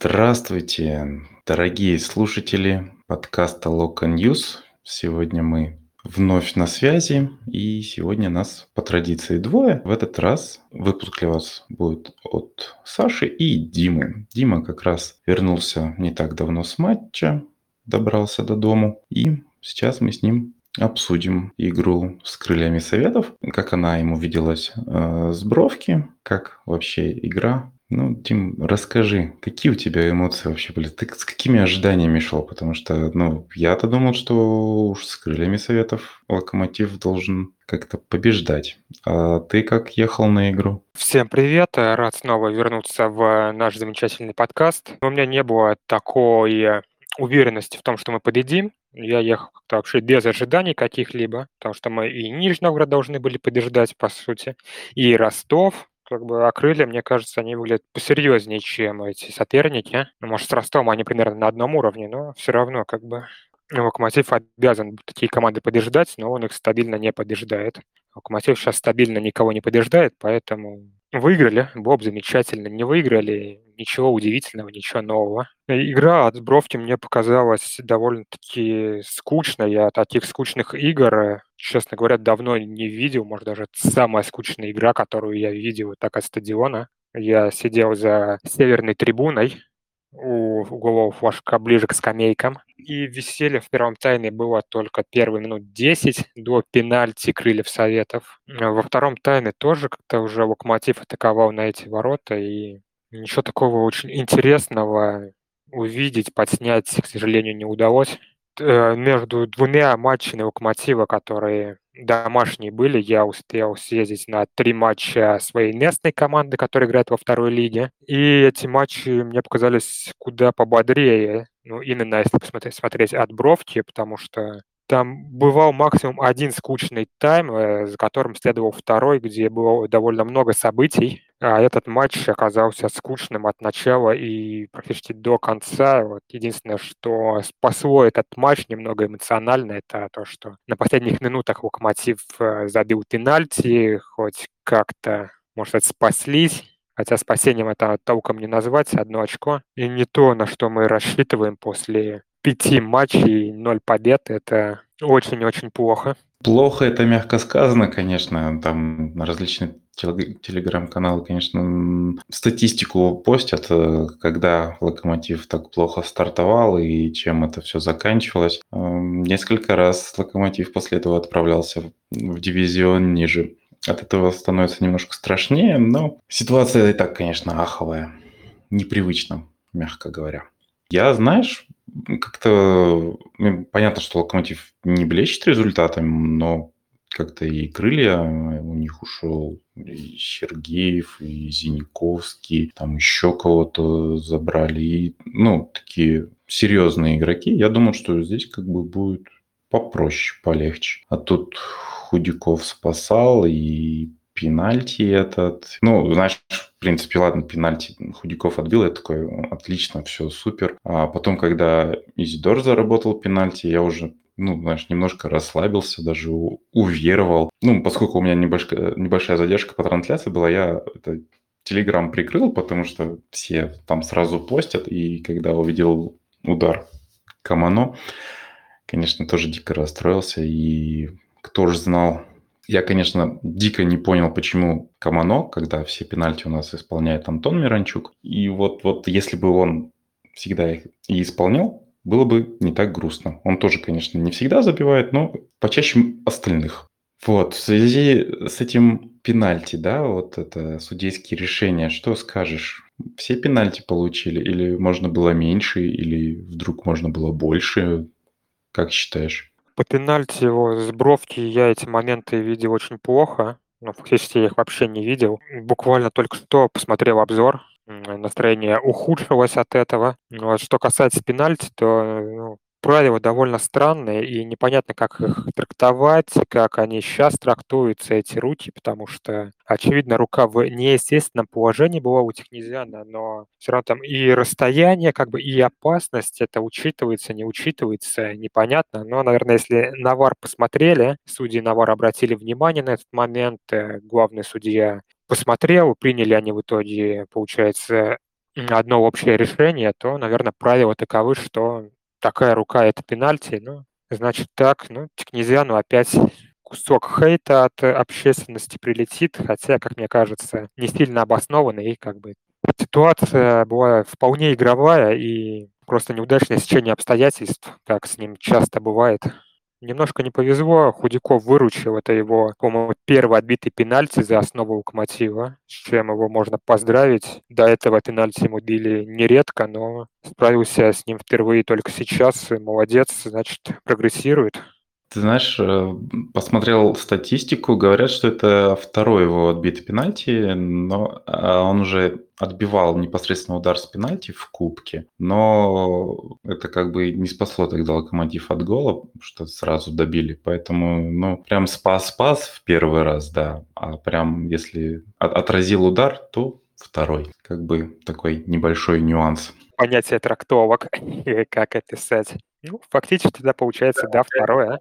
Здравствуйте, дорогие слушатели подкаста Local News. Сегодня мы вновь на связи, и сегодня нас по традиции двое. В этот раз выпуск для вас будет от Саши и Димы. Дима как раз вернулся не так давно с матча, добрался до дому, и сейчас мы с ним обсудим игру с крыльями советов, как она ему виделась э, с бровки, как вообще игра ну, Тим, расскажи, какие у тебя эмоции вообще были? Ты с какими ожиданиями шел? Потому что, ну, я-то думал, что уж с крыльями советов Локомотив должен как-то побеждать. А ты как ехал на игру? Всем привет! Рад снова вернуться в наш замечательный подкаст. У меня не было такой уверенности в том, что мы победим. Я ехал как-то вообще без ожиданий каких-либо, потому что мы и Нижний Новгород должны были побеждать, по сути, и Ростов, как бы, крылья, мне кажется, они выглядят посерьезнее, чем эти соперники. Ну, может, с Ростовом они примерно на одном уровне, но все равно, как бы, Локомотив обязан такие команды побеждать, но он их стабильно не побеждает. Локомотив сейчас стабильно никого не побеждает, поэтому выиграли, Боб замечательно. Не выиграли, ничего удивительного, ничего нового. Игра от Бровки мне показалась довольно-таки скучной. Я таких скучных игр честно говоря, давно не видел. Может, даже самая скучная игра, которую я видел так от стадиона. Я сидел за северной трибуной у углового флажка ближе к скамейкам. И веселье в первом тайме было только первые минут 10 до пенальти Крыльев Советов. Во втором тайме тоже как-то уже Локомотив атаковал на эти ворота, и ничего такого очень интересного увидеть, подснять, к сожалению, не удалось. Э, между двумя матчами Локомотива, которые домашние были, я успел съездить на три матча своей местной команды, которая играет во второй лиге. И эти матчи мне показались куда пободрее. Ну, именно если посмотреть, смотреть от Бровки, потому что там бывал максимум один скучный тайм, э, за которым следовал второй, где было довольно много событий. А этот матч оказался скучным от начала и практически до конца. Вот единственное, что спасло этот матч немного эмоционально, это то, что на последних минутах Локомотив э, забил пенальти, хоть как-то, может быть, спаслись. Хотя спасением это толком не назвать, одно очко. И не то, на что мы рассчитываем после пяти матчей, ноль побед. Это очень-очень плохо. Плохо это мягко сказано, конечно. Там различные телеграм-каналы, конечно, статистику постят, э, когда Локомотив так плохо стартовал и чем это все заканчивалось. Несколько раз Локомотив после этого отправлялся в дивизион ниже. От этого становится немножко страшнее, но ситуация и так, конечно, аховая. Непривычно, мягко говоря. Я, знаешь, как-то понятно, что Локомотив не блещет результатами, но как-то и крылья у них ушел, и Сергеев, и Зиниковский, там еще кого-то забрали. И, ну, такие серьезные игроки. Я думаю, что здесь как бы будет попроще, полегче. А тут Худяков спасал, и пенальти этот. Ну, знаешь, в принципе, ладно, пенальти Худяков отбил, я такой, отлично, все, супер. А потом, когда Изидор заработал пенальти, я уже ну, знаешь, немножко расслабился, даже уверовал. Ну, поскольку у меня небольшая, небольшая задержка по трансляции была, я это Телеграм прикрыл, потому что все там сразу постят, и когда увидел удар Камано, конечно, тоже дико расстроился, и кто же знал, я, конечно, дико не понял, почему Камано, когда все пенальти у нас исполняет Антон Миранчук. И вот, вот если бы он всегда их и исполнял, было бы не так грустно. Он тоже, конечно, не всегда забивает, но почаще остальных. Вот, в связи с этим пенальти, да, вот это судейские решения, что скажешь? Все пенальти получили или можно было меньше, или вдруг можно было больше? Как считаешь? По пенальти его с бровки я эти моменты видел очень плохо. Ну, фактически я их вообще не видел. Буквально только что посмотрел обзор. Настроение ухудшилось от этого. Ну, а что касается пенальти, то ну, правила довольно странные, и непонятно, как их трактовать, как они сейчас трактуются, эти руки, потому что, очевидно, рука в неестественном положении была у Технезиана, но все равно там и расстояние, как бы и опасность, это учитывается, не учитывается, непонятно. Но, наверное, если Навар посмотрели, судьи Навар обратили внимание на этот момент, э, главный судья посмотрел, приняли они в итоге, получается, одно общее решение, то, наверное, правила таковы, что такая рука- это пенальти. Ну, значит так. Ну, Князьяну опять кусок хейта от общественности прилетит, хотя, как мне кажется, не сильно обоснованный, и как бы ситуация была вполне игровая и просто неудачное сечение обстоятельств, как с ним часто бывает. Немножко не повезло, Худяков выручил. Это его, по-моему, первый отбитый пенальти за основу Локомотива, с чем его можно поздравить. До этого пенальти ему били нередко, но справился с ним впервые только сейчас. Молодец, значит, прогрессирует. Ты знаешь, э, посмотрел статистику, говорят, что это второй его отбитый пенальти, но а, он уже отбивал непосредственно удар с пенальти в кубке, но это как бы не спасло тогда Локомотив от гола, что сразу добили, поэтому, ну, прям спас-спас в первый раз, да, а прям если отразил удар, то второй, как бы такой небольшой нюанс. Понятие трактовок, как описать. Ну, фактически тогда получается, да, второе, а?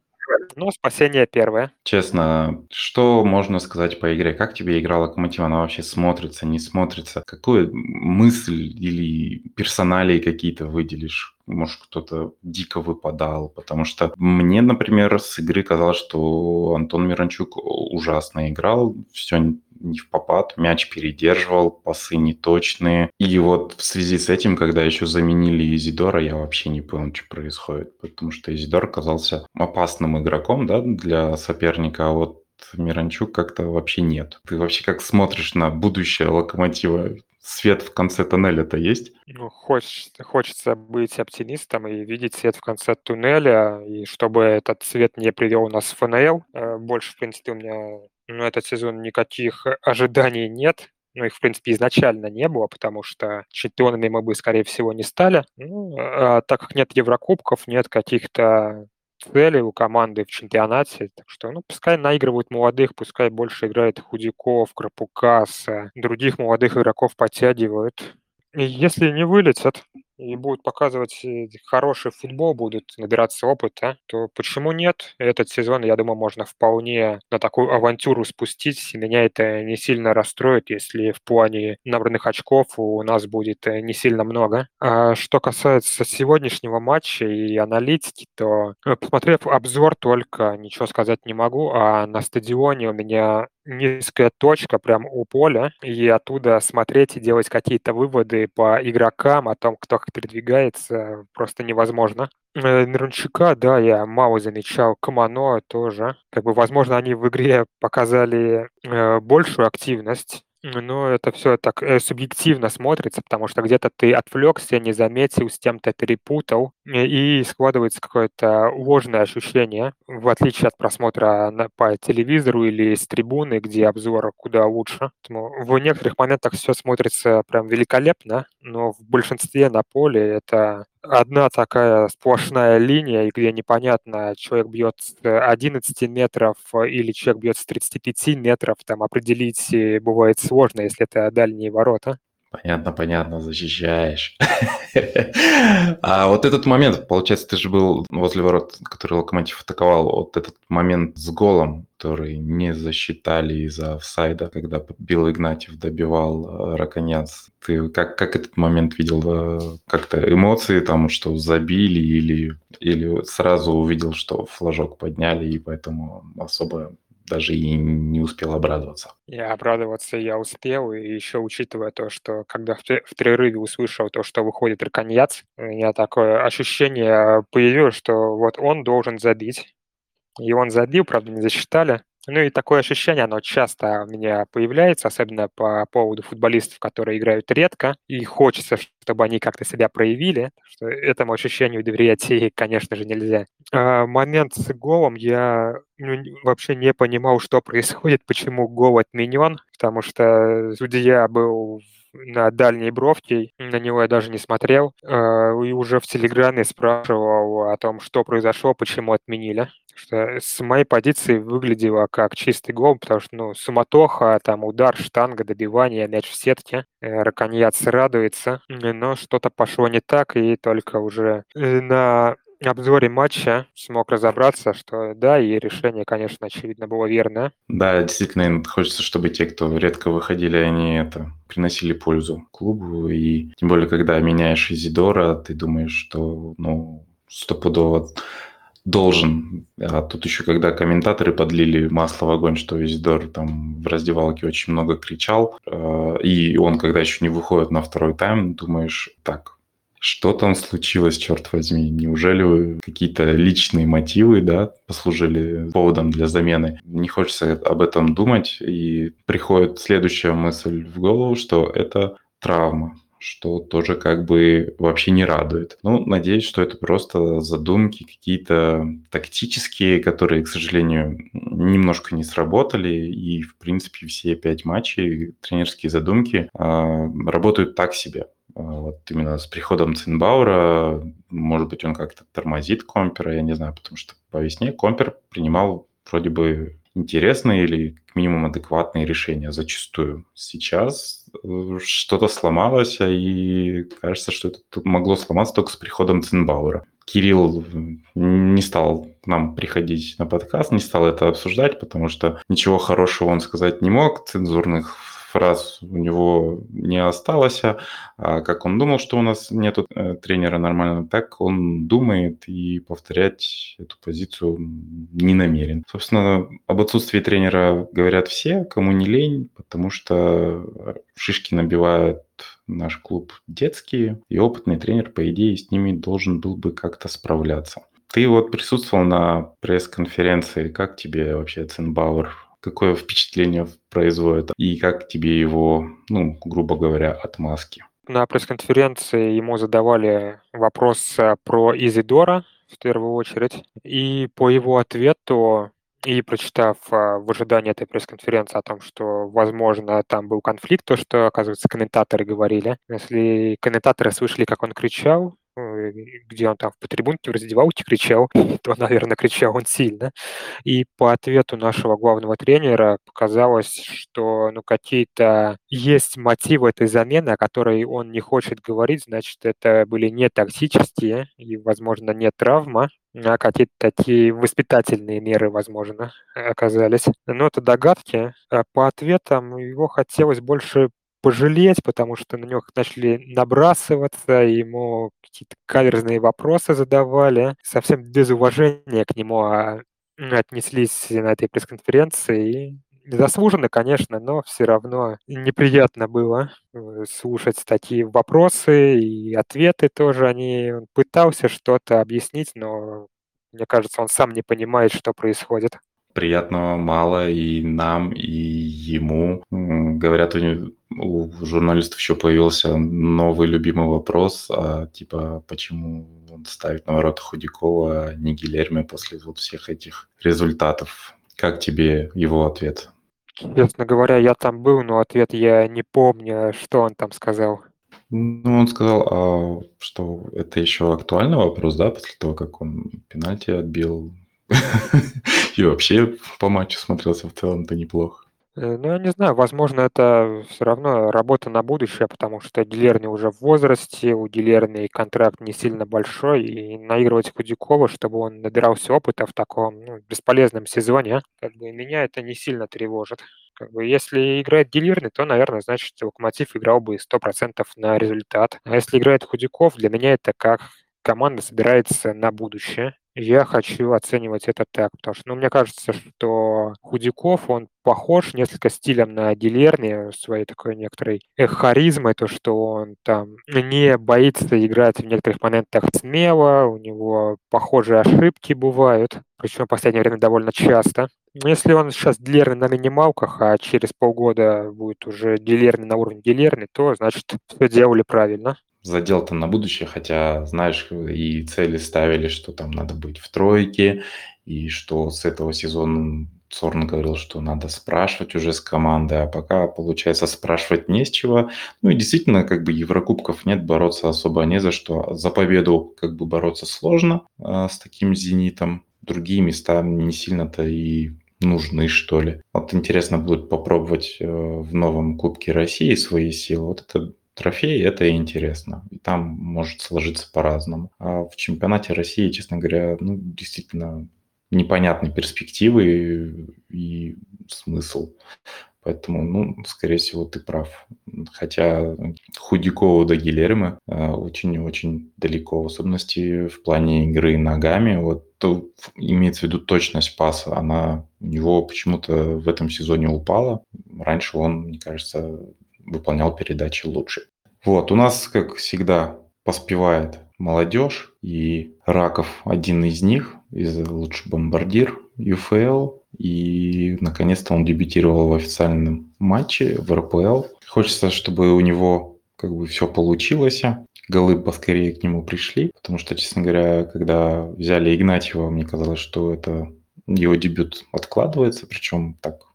Ну, спасение первое. Честно, что можно сказать по игре? Как тебе игра Локомотива? Она вообще смотрится, не смотрится? Какую мысль или персоналии какие-то выделишь? Может, кто-то дико выпадал, потому что мне, например, с игры казалось, что Антон Миранчук ужасно играл, все не в попад, мяч передерживал, пасы неточные. И вот в связи с этим, когда еще заменили Изидора, я вообще не понял, что происходит, потому что Изидор оказался опасным игроком да, для соперника, а вот Миранчук как-то вообще нет. Ты вообще как смотришь на будущее Локомотива? Свет в конце тоннеля-то есть? Ну, хочется, хочется быть оптимистом и видеть свет в конце туннеля, и чтобы этот свет не привел нас в ФНЛ. Э, больше, в принципе, у меня ну, этот сезон никаких ожиданий нет. Ну, их, в принципе, изначально не было, потому что чемпионами мы бы, скорее всего, не стали. Ну, а так как нет Еврокубков, нет каких-то целей у команды в чемпионате. Так что, ну, пускай наигрывают молодых, пускай больше играет Худяков, Крапукаса, других молодых игроков подтягивают. И если не вылетят, и будут показывать э, хороший футбол, будут набираться опыта, то почему нет? Этот сезон, я думаю, можно вполне на такую авантюру спустить, меня это не сильно расстроит, если в плане набранных очков у нас будет э, не сильно много. А что касается сегодняшнего матча и аналитики, то, э, посмотрев обзор только, ничего сказать не могу, а на стадионе у меня низкая точка прям у поля, и оттуда смотреть и делать какие-то выводы по игрокам о том, кто передвигается, просто невозможно. Э, Мирончука, да, я мало замечал. Камано тоже. Как бы, возможно, они в игре показали э, большую активность, но это все так э, субъективно смотрится, потому что где-то ты отвлекся, не заметил, с кем-то перепутал, э, и складывается какое-то ложное ощущение, в отличие от просмотра на, по телевизору или с трибуны, где обзор куда лучше. Поэтому в некоторых моментах все смотрится прям великолепно, но в большинстве на поле это одна такая сплошная линия, где непонятно, человек бьет с 11 метров или человек бьет с 35 метров, там определить э, бывает сложно, если это дальние ворота. Понятно, понятно, защищаешь. А вот этот момент, получается, ты же был возле ворот, который Локомотив атаковал, вот этот момент с голом, который не засчитали из-за офсайда, когда Билл Игнатьев добивал э, Раконец. Ты как, как этот момент видел? Э, как-то эмоции там, что забили или, или сразу увидел, что флажок подняли, и поэтому особо даже и не успел обрадоваться. Я обрадоваться я успел, и еще учитывая то, что когда в, перерыве услышал то, что выходит Раконьяц, у меня такое ощущение появилось, что вот он должен забить. И он забил, правда, не засчитали. Ну и такое ощущение, оно часто у меня появляется, особенно по поводу футболистов, которые играют редко, и хочется, чтобы они как-то себя проявили. Что этому ощущению доверять, конечно же, нельзя. А момент с голом я ну, вообще не понимал, что происходит, почему гол отменен, потому что судья был на дальней бровке, на него я даже не смотрел, а, и уже в Телеграме спрашивал о том, что произошло, почему отменили что с моей позиции выглядело как чистый гол, потому что, ну, суматоха, там, удар, штанга, добивание, мяч в сетке. Э, Раконьяц радуется, но что-то пошло не так, и только уже э, на обзоре матча смог разобраться, что да, и решение, конечно, очевидно, было верное. Да, действительно, хочется, чтобы те, кто редко выходили, они это приносили пользу клубу. И тем более, когда меняешь Изидора, ты думаешь, что ну, стопудово должен. А тут еще, когда комментаторы подлили масло в огонь, что Изидор там в раздевалке очень много кричал, э, и он, когда еще не выходит на второй тайм, думаешь, так, что там случилось, черт возьми? Неужели какие-то личные мотивы, да, послужили поводом для замены? Не хочется об этом думать, и приходит следующая мысль в голову, что это травма что тоже как бы вообще не радует. Ну, надеюсь, что это просто задумки какие-то тактические, которые, к сожалению, немножко не сработали, и, в принципе, все пять матчей, тренерские задумки э, работают так себе. А, вот именно с приходом Цинбаура, может быть, он как-то тормозит Компера, я не знаю, потому что по весне Компер принимал вроде бы интересные или как минимум адекватные решения зачастую. Сейчас э, что-то сломалось, а и кажется, что это могло сломаться только с приходом Цинбаура. Кирилл не стал нам приходить на подкаст, не стал это обсуждать, потому что ничего хорошего он сказать не мог, цензурных фраз у него не осталось, а как он думал, что у нас нет э, тренера нормального, так он думает и повторять эту позицию не намерен. Собственно, об отсутствии тренера говорят все, кому не лень, потому что шишки набивают наш клуб детские, и опытный тренер, по идее, с ними должен был бы как-то справляться. Ты вот присутствовал на пресс-конференции. Как тебе вообще Ценбауэр какое впечатление производит и как тебе его, ну, грубо говоря, отмазки? На пресс-конференции ему задавали вопрос э, про Изидора в первую очередь, и по его ответу и прочитав а, в ожидании этой пресс-конференции о том, что, возможно, там был конфликт, то, что, оказывается, комментаторы говорили. Если комментаторы слышали, как он кричал, где он там по трибунке раздевалке кричал, то, наверное, кричал он сильно. И по ответу нашего главного тренера показалось, что ну, какие-то есть мотивы этой замены, о которой он не хочет говорить, значит, это были не токсические и, возможно, не травма, а какие-то такие воспитательные меры, возможно, оказались. Но это догадки. А по ответам его хотелось больше пожалеть, потому что на него начали набрасываться, ему какие-то каверзные вопросы задавали, совсем без уважения к нему а, отнеслись на этой пресс-конференции. И незаслуженно, конечно, но все равно неприятно было э, слушать такие вопросы и ответы тоже. Они он пытался что-то объяснить, но мне кажется, он сам не понимает, что происходит приятного мало и нам, и ему. Говорят, у, у журналистов еще появился новый любимый вопрос, а, типа, почему он ставит на ворота Худякова, а не Гилерми после вот всех этих результатов. Как тебе его ответ? Честно говоря, я там был, но ответ я не помню, что он там сказал. Ну, он сказал, а, что это еще актуальный вопрос, да, после того, как он пенальти отбил И вообще по матчу смотрелся в целом-то неплохо. Э, ну, я не знаю, возможно, это все равно работа на будущее, потому что Дилерни уже в возрасте, у Дилерни контракт не сильно большой, и наигрывать Худякова, чтобы он набирался опыта в таком ну, бесполезном сезоне, как бы меня это не сильно тревожит. Как бы, если играет Дилерни, то, наверное, значит, Локомотив играл бы 100% на результат. А если играет Худяков, для меня это как команда собирается на будущее. Я хочу оценивать это так, потому что, ну, мне кажется, что Худяков, он похож несколько стилем на Дилерни, своей такой некоторой харизмой, то, что он там не боится играть в некоторых моментах смело, у него похожие ошибки бывают, причем в последнее время довольно часто. Если он сейчас Дилерни на минималках, а через полгода будет уже Дилерни на уровне Дилерни, то, значит, все делали правильно задел там на будущее, хотя, знаешь, и цели ставили, что там надо быть в тройке, и что с этого сезона Сорн говорил, что надо спрашивать уже с команды, а пока, получается, спрашивать не с чего. Ну и действительно, как бы Еврокубков нет, бороться особо не за что. За победу как бы бороться сложно э, с таким «Зенитом». Другие места не сильно-то и нужны, что ли. Вот интересно будет попробовать э, в новом Кубке России свои силы. Вот это трофей, это интересно. И там может сложиться по-разному. А в чемпионате России, честно говоря, ну, действительно непонятные перспективы и смысл. Поэтому, ну, скорее всего, ты прав. Хотя Худякова до Гилермо э, очень-очень далеко, в особенности в плане игры ногами. Вот тут имеется в виду точность паса. Она у него почему-то в этом сезоне упала. Раньше он, мне кажется, выполнял передачи лучше. Вот, у нас, как всегда, поспевает молодежь, и Раков один из них, из лучший бомбардир ЮФЛ, и наконец-то он дебютировал в официальном матче в РПЛ. Хочется, чтобы у него как бы все получилось, голы поскорее к нему пришли, потому что, честно говоря, когда взяли Игнатьева, мне казалось, что это его дебют откладывается, причем так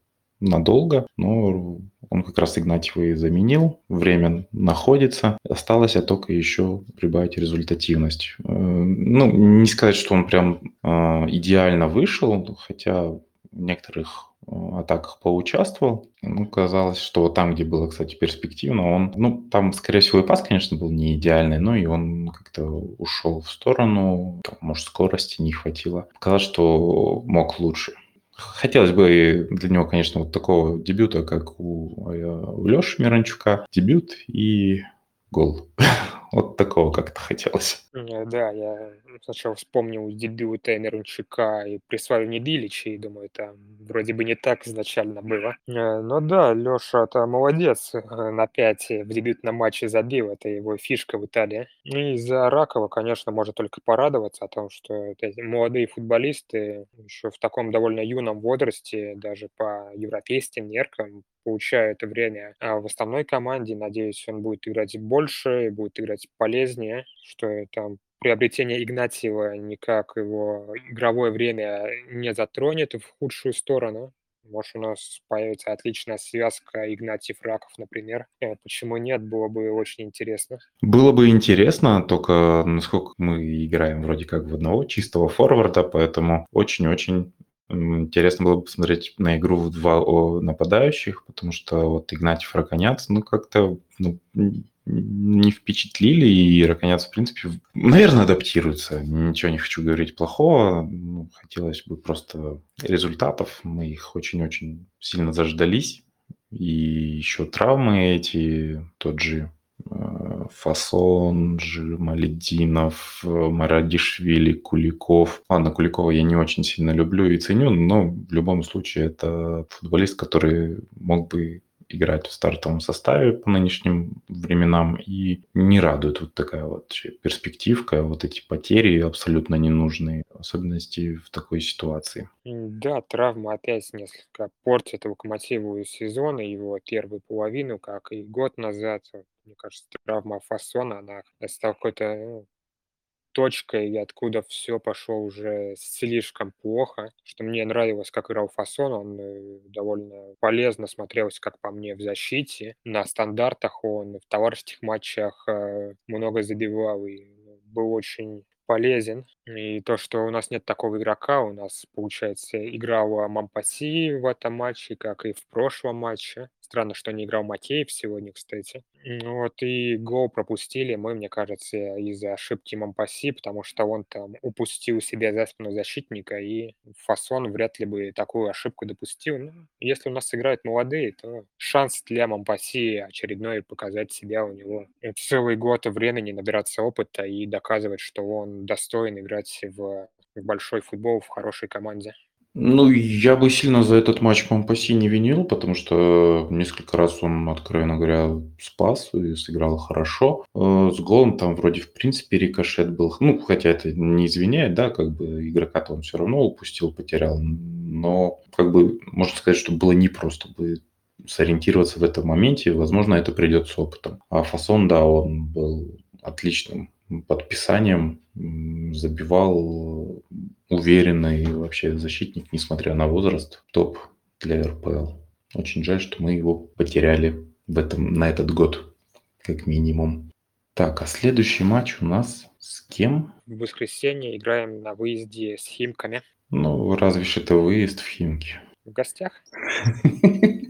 надолго, но он как раз Игнатьева и заменил, время находится, осталось только еще прибавить результативность. Э, ну, не сказать, что он прям э, идеально вышел, хотя в некоторых э, атаках поучаствовал. Ну, казалось, что там, где было, кстати, перспективно, он... Ну, там, скорее всего, и пас, конечно, был не идеальный, но и он как-то ушел в сторону. Может, скорости не хватило. Казалось, что мог лучше. Хотелось бы для него, конечно, вот такого дебюта, как у, э, у Леши Миранчука. Дебют и гол. Вот такого как-то хотелось. Э, да, я сначала вспомнил дебют Миранчука и присваивание Дилича, и думаю, это вроде бы не так изначально было. Э, но да, Леша это молодец, на 5 в дебютном матче забил, это его фишка в Италии. И за Ракова, конечно, можно только порадоваться о том, что молодые футболисты еще в таком довольно юном возрасте, даже по европейским меркам, получают время а в основной команде. Надеюсь, он будет играть больше и будет играть полезнее, что там приобретение Игнатьева никак его игровое время не затронет в худшую сторону. Может, у нас появится отличная связка Игнатьев-Раков, например. Э, почему нет, было бы очень интересно. Было бы интересно, только насколько мы играем вроде как в одного чистого форварда, поэтому очень-очень Интересно было бы посмотреть на игру в два нападающих, потому что вот Игнатьев Раконец, ну, как-то ну, не впечатлили, и Раконец, в принципе, наверное, адаптируется. Ничего не хочу говорить плохого, ну, хотелось бы просто результатов. Мы их очень-очень сильно заждались. И еще травмы эти, тот же Э, Фасон, Малединов, Марадишвили, Куликов. Ладно, Куликова я не очень сильно люблю и ценю, но в любом случае это футболист, который мог бы играть в стартовом составе по нынешним временам и не радует вот такая вот перспективка, вот эти потери абсолютно ненужные, особенности в такой ситуации. Да, травма опять несколько портит локомотиву сезона, его первую половину, как и год назад. Мне кажется, травма фасона, она стала какой-то точкой, откуда все пошло уже слишком плохо, что мне нравилось, как играл Фасон, он э, довольно полезно смотрелся, как по мне, в защите. На стандартах он в товарищеских матчах э, много забивал и ну, был очень полезен. И то, что у нас нет такого игрока, у нас, получается, играл Мампаси в этом матче, как и в прошлом матче. Странно, что не играл Макеев сегодня, кстати. Вот, и гол пропустили мы, мне кажется, из-за ошибки Мампаси, потому что он там упустил себе за спину защитника, и Фасон вряд ли бы такую ошибку допустил. Ну, если у нас играют молодые, то шанс для Мампаси очередной показать себя у него. Целый год времени набираться опыта и доказывать, что он достоин играть в большой футбол в хорошей команде. Ну, я бы сильно за этот матч Компаси не винил, потому что несколько раз он, откровенно говоря, спас и сыграл хорошо. Э, с голом там вроде в принципе рикошет был. Ну, хотя это не извиняет, да, как бы игрока-то он все равно упустил, потерял. Но как бы можно сказать, что было непросто бы сориентироваться в этом моменте. Возможно, это придет с опытом. А Фасон, да, он был отличным подписанием, забивал уверенный вообще защитник, несмотря на возраст, топ для РПЛ. Очень жаль, что мы его потеряли в этом, на этот год, как минимум. Так, а следующий матч у нас с кем? В воскресенье играем на выезде с Химками. Ну, разве что это выезд в Химки. В гостях?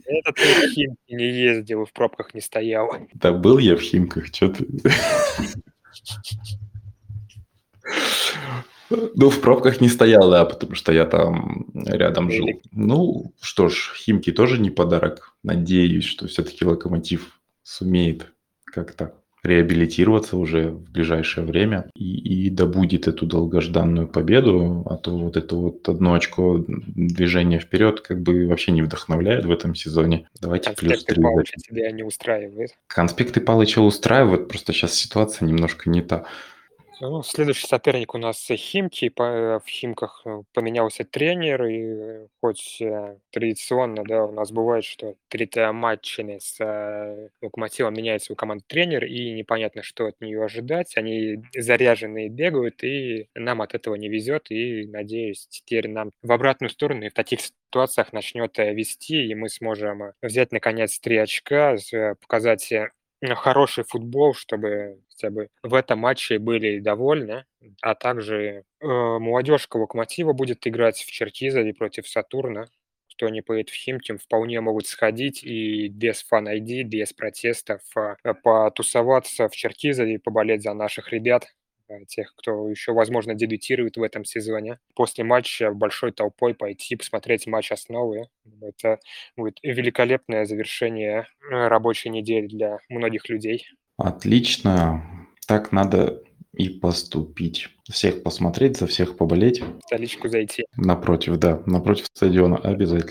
Это ты в Химки не ездил, в пробках не стоял. Да был я в Химках, чё ты. Ну, в пробках не стоял, да, потому что я там рядом жил. Ну, что ж, Химки тоже не подарок. Надеюсь, что все-таки Локомотив сумеет как-то реабилитироваться уже в ближайшее время и, и добудет эту долгожданную победу, а то вот это вот одно очко движения вперед как бы вообще не вдохновляет в этом сезоне. Давайте плюс три. Палыча тебя не устраивает? Конспекты Палыча устраивают, просто сейчас ситуация немножко не та. Ну, следующий соперник у нас Химки. По, в Химках э, поменялся тренер, и э, хоть э, традиционно, да, у нас бывает, что перед матчами с э, Локомотивом меняется у команд тренер, и непонятно, что от нее ожидать. Они заряженные бегают, и нам от этого не везет, и, надеюсь, теперь нам в обратную сторону и в таких ситуациях начнет вести, и мы сможем взять, наконец, три очка, показать хороший футбол, чтобы хотя бы в этом матче были довольны. А также э, молодежка Локомотива будет играть в Черкизове против Сатурна. Кто не поедет в Химкин, вполне могут сходить и без фан-айди, без протестов э, потусоваться в Черкизове и поболеть за наших ребят, тех, кто еще, возможно, дебютирует в этом сезоне. После матча большой толпой пойти посмотреть матч основы. Это будет великолепное завершение э, рабочей недели для многих людей. Отлично. Так надо и поступить. Всех посмотреть, за всех поболеть. В столичку зайти. Напротив, да, напротив стадиона обязательно.